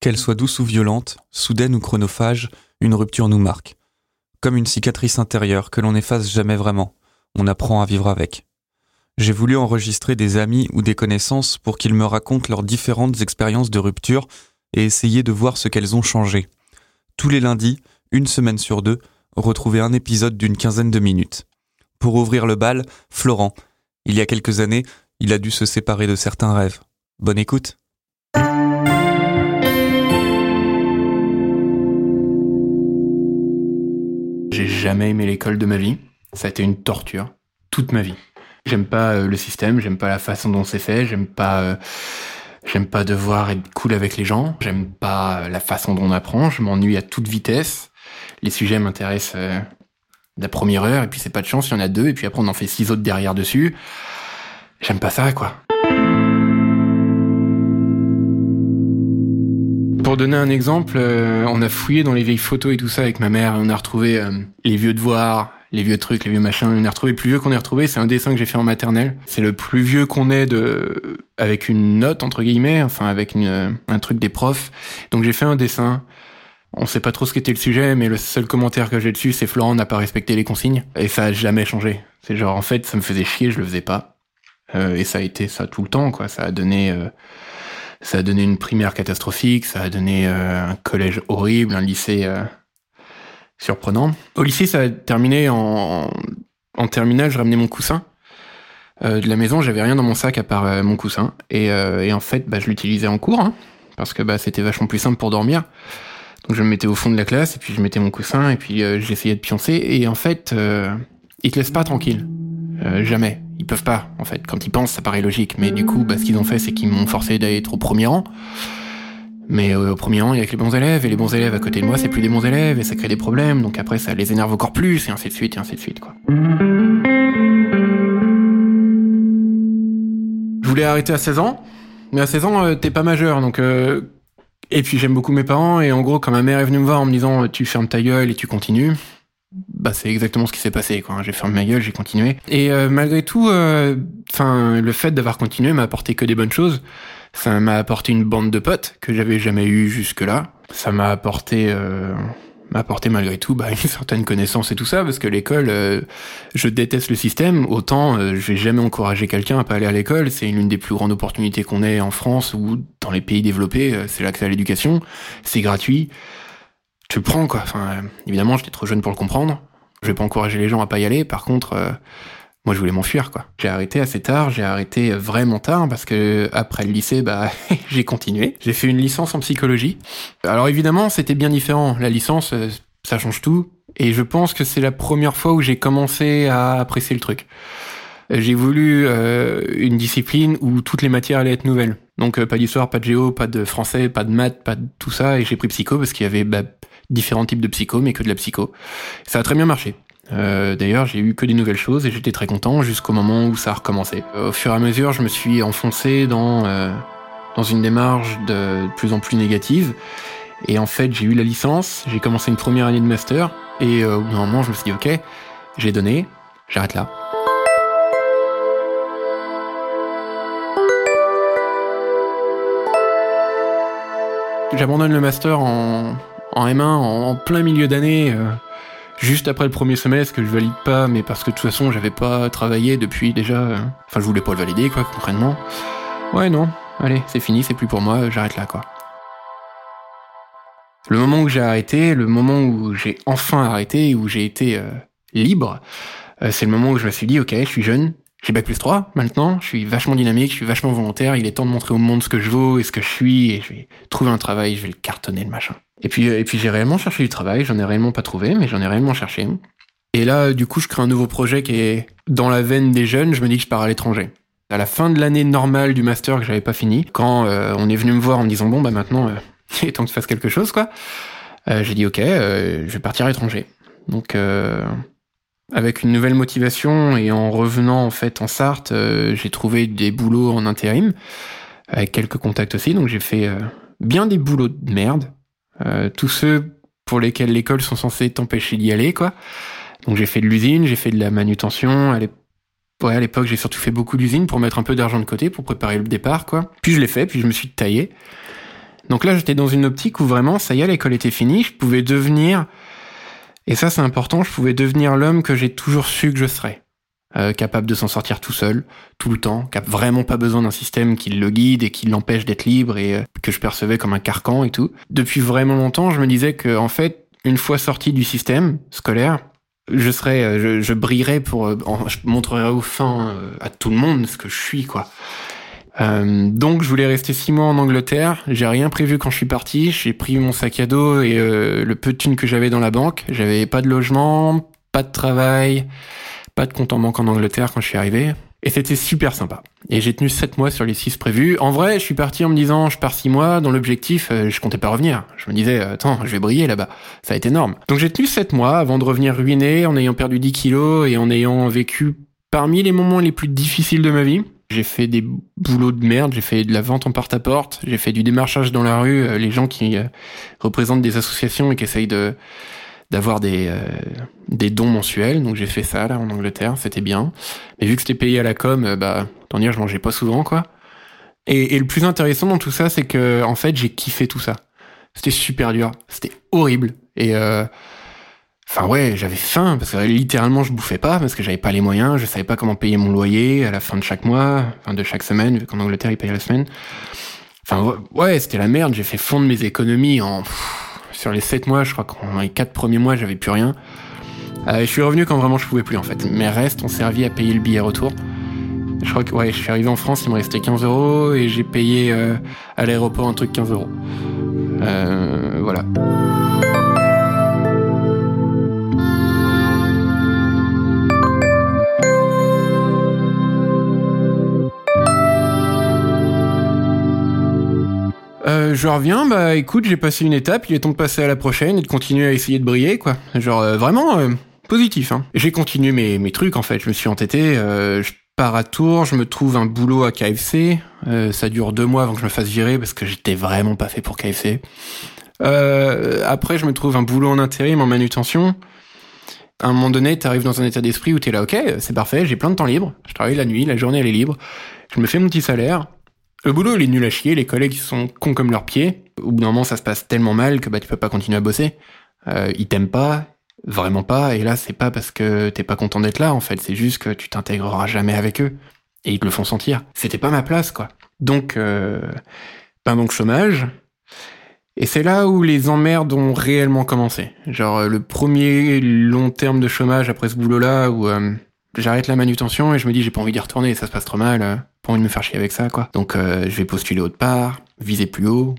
Qu'elle soit douce ou violente, soudaine ou chronophage, une rupture nous marque. Comme une cicatrice intérieure que l'on n'efface jamais vraiment, on apprend à vivre avec. J'ai voulu enregistrer des amis ou des connaissances pour qu'ils me racontent leurs différentes expériences de rupture et essayer de voir ce qu'elles ont changé. Tous les lundis, une semaine sur deux, retrouvez un épisode d'une quinzaine de minutes. Pour ouvrir le bal, Florent. Il y a quelques années, il a dû se séparer de certains rêves. Bonne écoute. Jamais aimé l'école de ma vie. Ça a été une torture toute ma vie. J'aime pas euh, le système, j'aime pas la façon dont c'est fait, j'aime pas euh, j'aime pas devoir être cool avec les gens, j'aime pas la façon dont on apprend, je m'ennuie à toute vitesse. Les sujets m'intéressent euh, la première heure et puis c'est pas de chance, il y en a deux et puis après on en fait six autres derrière dessus. J'aime pas ça quoi. Pour donner un exemple, euh, on a fouillé dans les vieilles photos et tout ça avec ma mère. On a retrouvé euh, les vieux devoirs, les vieux trucs, les vieux machins. On a retrouvé le plus vieux qu'on ait retrouvé. C'est un dessin que j'ai fait en maternelle. C'est le plus vieux qu'on ait de avec une note entre guillemets, enfin avec une, un truc des profs. Donc j'ai fait un dessin. On sait pas trop ce qu'était le sujet, mais le seul commentaire que j'ai dessus, c'est Florent n'a pas respecté les consignes. Et ça a jamais changé. C'est genre en fait, ça me faisait chier, je le faisais pas. Euh, et ça a été ça tout le temps, quoi. Ça a donné ça a donné une primaire catastrophique, ça a donné euh, un collège horrible, un lycée euh, surprenant. Au lycée, ça a terminé en, en terminale, je ramenais mon coussin. Euh, de la maison, j'avais rien dans mon sac à part mon coussin. Et, et, en fait, bah, je l'utilisais en cours, hein, parce que bah, c'était vachement plus simple pour dormir. Donc je me mettais au fond de la classe, et puis je mettais mon coussin, et puis j'essayais de pioncer. Et en fait, ils te laissent pas tranquille. jamais. Ils peuvent pas, en fait. Quand ils pensent, ça paraît logique. Mais du coup, bah, ce qu'ils ont fait, c'est qu'ils m'ont forcé d'être au premier rang. Mais euh, au premier rang, il y a que les bons élèves, et les bons élèves à côté de moi, c'est plus des bons élèves, et ça crée des problèmes, donc après, ça les énerve encore plus, et ainsi de suite, et ainsi de suite, quoi. Je voulais arrêter à 16 ans, mais à 16 ans, euh, t'es pas majeur, donc... Euh... Et puis j'aime beaucoup mes parents, et en gros, quand ma mère est venue me voir en me disant « tu fermes ta gueule et tu continues », bah c'est exactement ce qui s'est passé quoi. J'ai fermé ma gueule, j'ai continué. Et euh, malgré tout, euh, enfin le fait d'avoir continué m'a apporté que des bonnes choses. Ça m'a apporté une bande de potes que j'avais jamais eu jusque là. Ça m'a apporté euh, m'a apporté malgré tout bah, une certaine connaissance et tout ça parce que l'école, je déteste le système. Autant je vais jamais encourager quelqu'un à pas aller à l'école. C'est l'une des plus grandes opportunités qu'on ait en France ou dans les pays développés. C'est l'accès à l'éducation. C'est gratuit tu prends quoi. Enfin, euh, évidemment, j'étais trop jeune pour le comprendre. Je vais pas encourager les gens à pas y aller. Par contre, euh, moi, je voulais m'enfuir quoi. J'ai arrêté assez tard. J'ai arrêté vraiment tard parce que après le lycée, bah, j'ai continué. J'ai fait une licence en psychologie. Alors évidemment, c'était bien différent. La licence, euh, ça change tout. Et je pense que c'est la première fois où j'ai commencé à apprécier le truc. J'ai voulu une discipline où toutes les matières allaient être nouvelles. Donc pas d'histoire, pas de géo, pas de français, pas de maths, pas de tout ça. Et j'ai pris psycho parce qu'il y avait bah, différents types de psycho, mais que de la psycho. Ça a très bien marché. Euh, D'ailleurs, j'ai eu que des nouvelles choses et j'étais très content jusqu'au moment où ça a recommencé. Au fur et à mesure, je me suis enfoncé dans euh, dans une démarche de plus en plus négative. Et en fait, j'ai eu la licence, j'ai commencé une première année de master et euh, au bout d'un moment, je me suis dit ok, j'ai donné, j'arrête là. J'abandonne le master en, en M1 en, plein milieu d'année, euh, juste après le premier semestre que je valide pas, mais parce que de toute façon j'avais pas travaillé depuis déjà. Euh, enfin, je voulais pas le valider, quoi, concrètement. Ouais, non, allez, c'est fini, c'est plus pour moi, j'arrête là, quoi. Le moment où j'ai arrêté, le moment où j'ai enfin arrêté, où j'ai été euh, libre, c'est le moment où je me suis dit, ok, je suis jeune, j'ai bac plus 3 maintenant, je suis vachement dynamique, je suis vachement volontaire, il est temps de montrer au monde ce que je vaux et ce que je suis, et je vais trouver un travail, je vais le cartonner le machin. Et puis, et puis j'ai réellement cherché du travail, j'en ai réellement pas trouvé, mais j'en ai réellement cherché. Et là, du coup, je crée un nouveau projet qui est dans la veine des jeunes, je me dis que je pars à l'étranger. À la fin de l'année normale du master que j'avais pas fini, quand euh, on est venu me voir en me disant bon bah maintenant euh, il est temps que tu fasses quelque chose quoi, euh, j'ai dit ok, je vais partir à l'étranger. Donc avec une nouvelle motivation et en revenant en fait en Sarthe, j'ai trouvé des boulots en intérim avec quelques contacts aussi. Donc j'ai fait bien des boulots de merde, euh, tous ceux pour lesquels l'école sont censés t'empêcher d'y aller, quoi. Donc j'ai fait de l'usine, j'ai fait de la manutention. À l'époque, j'ai surtout fait beaucoup d'usines pour mettre un peu d'argent de côté pour préparer le départ, quoi. Puis je l'ai fait, puis je me suis taillé. Donc là, j'étais dans une optique où vraiment, ça y est, l'école était finie, je pouvais devenir, et ça c'est important, je pouvais devenir l'homme que j'ai toujours su que je serais. Euh, capable de s'en sortir tout seul, tout le temps, qui a vraiment pas besoin d'un système qui le guide et qui l'empêche d'être libre et euh, que je percevais comme un carcan et tout. Depuis vraiment longtemps, je me disais que en fait, une fois sorti du système scolaire, je serais, euh, je, brillerais pour, je montrerais au fin à tout le monde ce que je suis, quoi. Euh, donc je voulais rester six mois en Angleterre. J'ai rien prévu quand je suis parti. J'ai pris mon sac à dos et le peu de thunes que j'avais dans la banque. J'avais pas de logement, pas de travail, pas de compte en banque en Angleterre quand je suis arrivé. Et c'était super sympa. Et j'ai tenu 7 mois sur les 6 prévus. En vrai, je suis parti en me disant, je pars 6 mois, dans l'objectif, euh, je comptais pas revenir. Je me disais, attends, je vais briller là-bas. Ça va être énorme. Donc j'ai tenu 7 mois avant de revenir ruiné, en ayant perdu 10 kilos et en ayant vécu parmi les moments les plus difficiles de ma vie. J'ai fait des boulots de merde, j'ai fait de la vente en porte-à-porte, j'ai fait du démarchage dans la rue, euh, les gens qui euh, représentent des associations et qui essayent de d'avoir des, euh, des dons mensuels. Donc j'ai fait ça là en Angleterre, c'était bien. Mais vu que c'était payé à la com, euh, bah tant dire, je mangeais pas souvent quoi. Et, et le plus intéressant dans tout ça, c'est que en fait j'ai kiffé tout ça. C'était super dur, c'était horrible. Et euh, enfin ouais, j'avais faim parce que littéralement je bouffais pas parce que j'avais pas les moyens, je savais pas comment payer mon loyer à la fin de chaque mois, fin de chaque semaine, vu qu'en Angleterre ils payaient la semaine. Enfin ouais, c'était la merde. J'ai fait fondre mes économies en sur les 7 mois, je crois qu'en les 4 premiers mois, j'avais plus rien. Euh, je suis revenu quand vraiment je pouvais plus en fait. Mes restes ont servi à payer le billet retour. Je crois que ouais, je suis arrivé en France, il me restait 15 euros et j'ai payé euh, à l'aéroport un truc 15 euros. Euh, voilà. Je reviens, bah écoute, j'ai passé une étape, il est temps de passer à la prochaine et de continuer à essayer de briller, quoi. Genre euh, vraiment euh, positif. Hein. J'ai continué mes, mes trucs en fait, je me suis entêté, je pars à Tours, je me trouve un boulot à KFC, ça dure deux mois avant que je me fasse virer parce que j'étais vraiment pas fait pour KFC. après, je me trouve un boulot en intérim, en manutention. À un moment donné, t'arrives dans un état d'esprit où t'es là, ok, c'est parfait, j'ai plein de temps libre, je travaille la nuit, la journée elle est libre, je me fais mon petit salaire, le boulot, il est nul à chier, les collègues sont cons comme leurs pieds. Au bout d'un moment, ça se passe tellement mal que bah tu peux pas continuer à bosser. Euh, ils t'aiment pas, vraiment pas, et là c'est pas parce que t'es pas content d'être là en fait, c'est juste que tu t'intégreras jamais avec eux. Et ils te le font sentir. C'était pas ma place quoi. Donc, euh, ben donc chômage. Et c'est là où les emmerdes ont réellement commencé. Genre le premier long terme de chômage après ce boulot-là où euh, j'arrête la manutention et je me dis j'ai pas envie d'y retourner, ça se passe trop mal, euh, pas envie de me faire chier avec ça quoi. Donc euh, je vais postuler autre part, viser plus haut,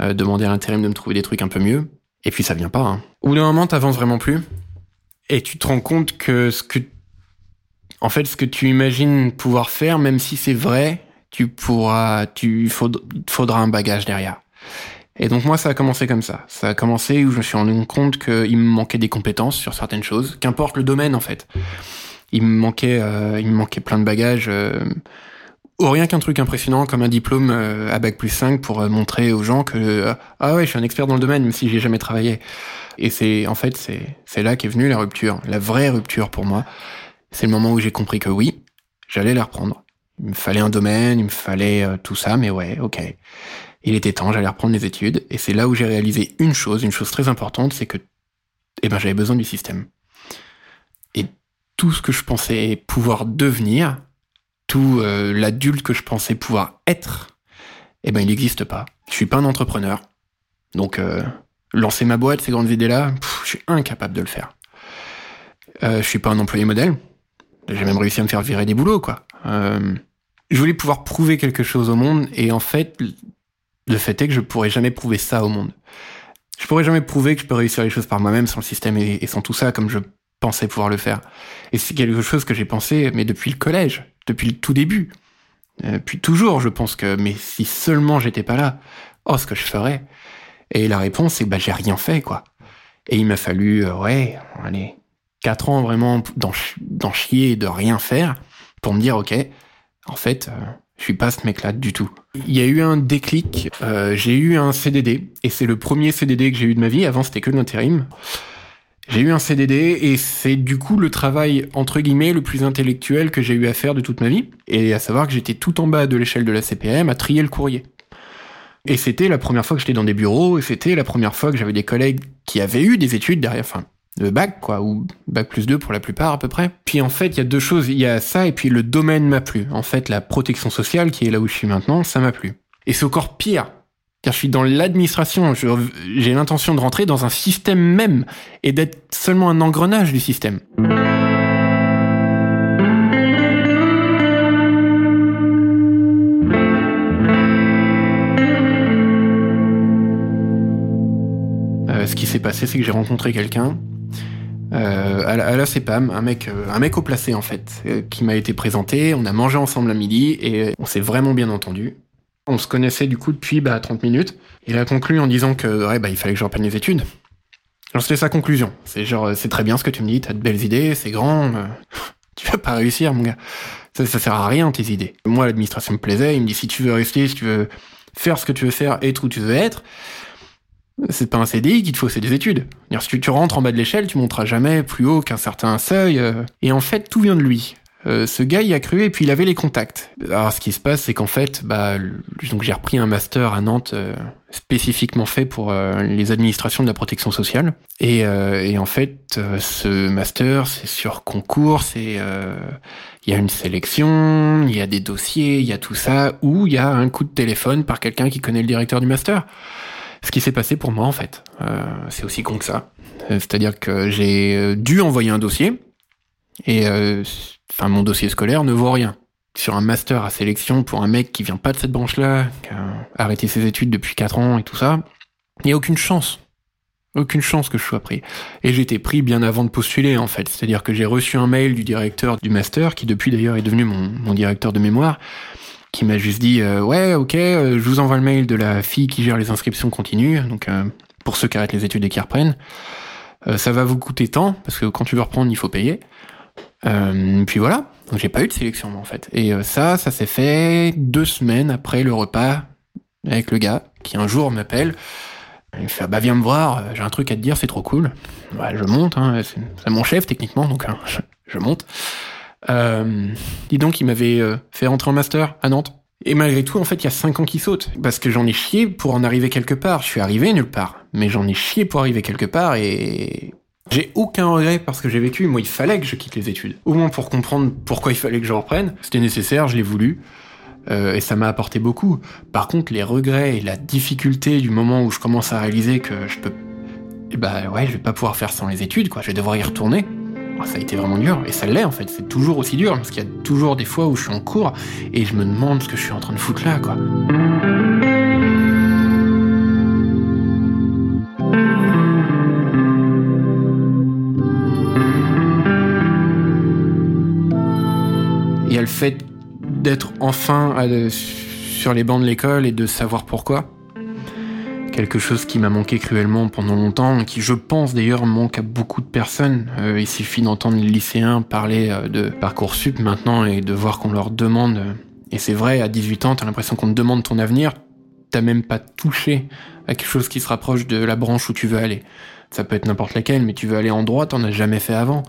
euh, demander à l'intérim de me trouver des trucs un peu mieux. Et puis ça vient pas. Hein. Au bout d'un moment t'avances vraiment plus et tu te rends compte que ce que en fait ce que tu imagines pouvoir faire, même si c'est vrai, tu pourras, tu faudra un bagage derrière. Et donc moi ça a commencé comme ça. Ça a commencé où je me suis rendu compte qu'il me manquait des compétences sur certaines choses, qu'importe le domaine en fait il me manquait, euh, il me manquait plein de bagages. Euh, ou rien qu'un truc impressionnant comme un diplôme euh, à bac plus 5 pour montrer aux gens que ah ouais je suis un expert dans le domaine même si j'ai jamais travaillé. Et c'est en fait c'est c'est là qu'est venue la rupture la vraie rupture pour moi. C'est le moment où j'ai compris que oui j'allais la reprendre. Il me fallait un domaine il me fallait tout ça mais ouais ok. Il était temps j'allais reprendre les études. Et c'est là où j'ai réalisé une chose une chose très importante c'est que eh ben j'avais besoin du système tout ce que je pensais pouvoir devenir, tout euh, l'adulte que je pensais pouvoir être, eh ben il n'existe pas. Je suis pas un entrepreneur. Donc euh, lancer ma boîte, ces grandes idées-là, je suis incapable de le faire. Euh, je suis pas un employé modèle. J'ai même réussi à me faire virer des boulots, quoi. Euh, je voulais pouvoir prouver quelque chose au monde, et en fait, le fait est que je pourrais jamais prouver ça au monde. Je pourrais jamais prouver que je peux réussir les choses par moi-même sans le système et sans tout ça, comme je pensais pouvoir le faire. Et c'est quelque chose que j'ai pensé, mais depuis le collège, depuis le tout début. Euh, puis toujours, je pense que, mais si seulement j'étais pas là, oh, ce que je ferais. Et la réponse, c'est, bah, j'ai rien fait, quoi. Et il m'a fallu, euh, ouais, allez, quatre ans vraiment d'en chier de rien faire pour me dire, ok, en fait, euh, je suis pas ce mec-là du tout. Il y a eu un déclic, j'ai eu un CDD, et c'est le premier CDD que j'ai eu de ma vie, avant c'était que l'intérim. J'ai eu un CDD et c'est du coup le travail entre guillemets le plus intellectuel que j'ai eu à faire de toute ma vie. Et à savoir que j'étais tout en bas de l'échelle de la CPM à trier le courrier. Et c'était la première fois que j'étais dans des bureaux, et c'était la première fois que j'avais des collègues qui avaient eu des études derrière, enfin, de bac, quoi, ou bac plus 2 pour la plupart à peu près. Puis en fait, il y a deux choses, il y a ça, et puis le domaine m'a plu. En fait, la protection sociale, qui est là où je suis maintenant, ça m'a plu. Et c'est encore pire, car je suis dans l'administration, j'ai l'intention de rentrer dans un système même, et d'être seulement un engrenage du système. Euh, ce qui s'est passé, c'est que j'ai rencontré quelqu'un euh, à, la, CEPAM, un mec, euh, un au placé en fait, qui m'a été présenté. On a mangé ensemble à midi et on s'est vraiment bien entendu. On se connaissait du coup depuis bah, 30 minutes. Il a conclu en disant que ouais, bah, il fallait que je reprenne les études. Alors c'était sa conclusion. C'est genre, c'est très bien ce que tu me dis, t'as de belles idées, c'est grand. tu vas pas réussir, mon gars. Ça, ça sert à rien tes idées. Moi, l'administration me plaisait. Il me dit si tu veux rester, si tu veux faire ce que tu veux faire, être où tu veux être, c'est pas un CDI qu'il te faut, c'est des études. Si tu rentres en bas de l'échelle, tu monteras jamais plus haut qu'un certain seuil. Euh. Et en fait, tout vient de lui. Euh, ce gars y a cru et puis il avait les contacts. Alors ce qui se passe, c'est qu'en fait, bah, donc j'ai repris un master à Nantes euh, spécifiquement fait pour les administrations de la protection sociale. Et, et en fait, ce master, c'est sur concours, c'est il y a une sélection, il y a des dossiers, il y a tout ça, ou il y a un coup de téléphone par quelqu'un qui connaît le directeur du master ce qui s'est passé pour moi en fait. Euh, c'est aussi con que ça. Euh, c'est-à-dire que j'ai euh, dû envoyer un dossier et enfin mon dossier scolaire ne vaut rien. Sur un master à sélection pour un mec qui vient pas de cette branche-là, qui a arrêté ses études depuis 4 ans et tout ça, il n'y a aucune chance. Aucune chance que je sois pris. Et été pris bien avant de postuler, en fait. C'est-à-dire que j'ai reçu un mail du directeur du master, qui depuis d'ailleurs est devenu mon, directeur de mémoire, qui m'a juste dit euh, ouais ok euh, je vous envoie le mail de la fille qui gère les inscriptions continues donc euh, pour ceux qui arrêtent les études et qui reprennent ça va vous coûter tant parce que quand tu veux reprendre il faut payer puis voilà j'ai pas eu de sélection en fait et ça ça s'est fait deux semaines après le repas avec le gars qui un jour m'appelle il fait bah viens me voir j'ai un truc à te dire c'est trop cool ouais, je monte hein, c'est mon chef techniquement donc hein, je monte euh, dis donc, il m'avait euh, fait rentrer en master à Nantes. Et malgré tout, en fait, il y a 5 ans qui sautent. Parce que j'en ai chié pour en arriver quelque part. Je suis arrivé nulle part. Mais j'en ai chié pour arriver quelque part et j'ai aucun regret parce que j'ai vécu. Moi, il fallait que je quitte les études. Au moins pour comprendre pourquoi il fallait que je reprenne. C'était nécessaire, je l'ai voulu. Euh, et ça m'a apporté beaucoup. Par contre, les regrets et la difficulté du moment où je commence à réaliser que je peux... Bah ouais, je vais pas pouvoir faire sans les études, quoi. Je vais devoir y retourner. Ah, ça a été vraiment dur, et ça l'est en fait, c'est toujours aussi dur, parce qu'il y a toujours des fois où je suis en cours, et je me demande ce que je suis en train de foutre là, quoi. Fait d'être enfin sur les bancs de l'école et de savoir pourquoi quelque chose qui m'a manqué cruellement pendant longtemps, qui je pense d'ailleurs manque à beaucoup de personnes. Euh, il suffit d'entendre les lycéens parler euh, de Parcoursup maintenant et de voir qu'on leur demande, et c'est vrai, à 18 ans, t'as l'impression qu'on te demande ton avenir, t'as même pas touché à quelque chose qui se rapproche de la branche où tu veux aller. Ça peut être n'importe laquelle, mais tu veux aller en droit, t'en as jamais fait avant.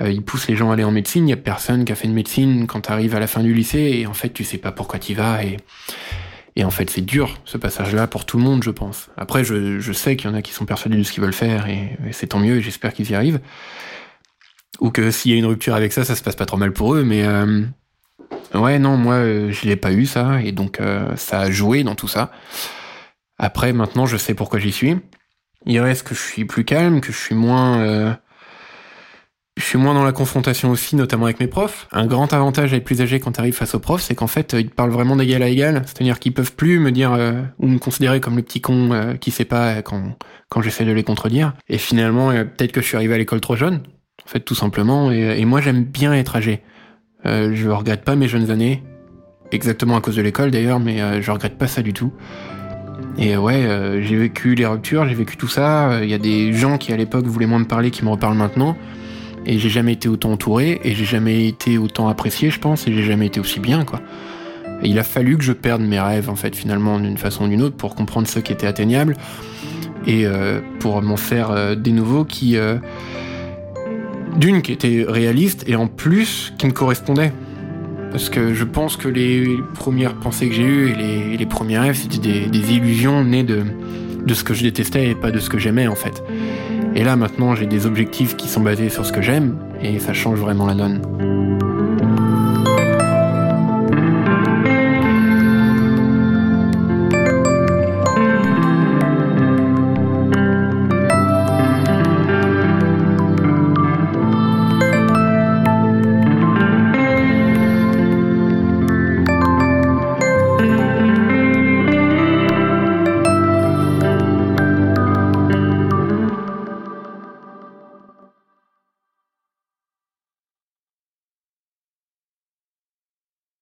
Euh, ils poussent les gens à aller en médecine, il y a personne qui a fait de médecine quand t'arrives à la fin du lycée, et en fait tu sais pas pourquoi t'y vas, et et en fait, c'est dur, ce passage-là, pour tout le monde, je pense. Après, je, sais qu'il y en a qui sont persuadés de ce qu'ils veulent faire, et, c'est tant mieux, et j'espère qu'ils y arrivent. Ou que s'il y a une rupture avec ça, ça se passe pas trop mal pour eux, mais... Euh, ouais, non, moi, euh, je l'ai pas eu, ça, et donc euh, ça a joué dans tout ça. Après, maintenant, je sais pourquoi j'y suis. Il reste que je suis plus calme, que je suis moins je suis moins dans la confrontation aussi, notamment avec mes profs. Un grand avantage à être plus âgé quand tu arrives face aux profs, c'est qu'en fait, ils te parlent vraiment d'égal à égal. C'est-à-dire qu'ils peuvent plus me dire euh, ou me considérer comme le petit con euh, qui sait pas quand, quand j'essaie de les contredire. Et finalement, euh, peut-être que je suis arrivé à l'école trop jeune, en fait, tout simplement. Et, moi, j'aime bien être âgé. je regrette pas mes jeunes années, exactement à cause de l'école d'ailleurs, mais je regrette pas ça du tout. Et ouais, j'ai vécu les ruptures, j'ai vécu tout ça. Il y a des gens qui à l'époque voulaient moins me parler, qui me reparlent maintenant. Et j'ai jamais été autant entouré, et j'ai jamais été autant apprécié, je pense, et j'ai jamais été aussi bien, quoi. Et il a fallu que je perde mes rêves, en fait, finalement, d'une façon ou d'une autre, pour comprendre ce qui était atteignable, et euh, pour m'en faire euh, des nouveaux qui... Euh, d'une, qui étaient réalistes, et en plus, qui me correspondaient. Parce que je pense que les premières pensées que j'ai eues et les, premiers rêves, c'était des, des, illusions nées de, de ce que je détestais et pas de ce que j'aimais en fait. Et là maintenant j'ai des objectifs qui sont basés sur ce que j'aime et ça change vraiment la donne.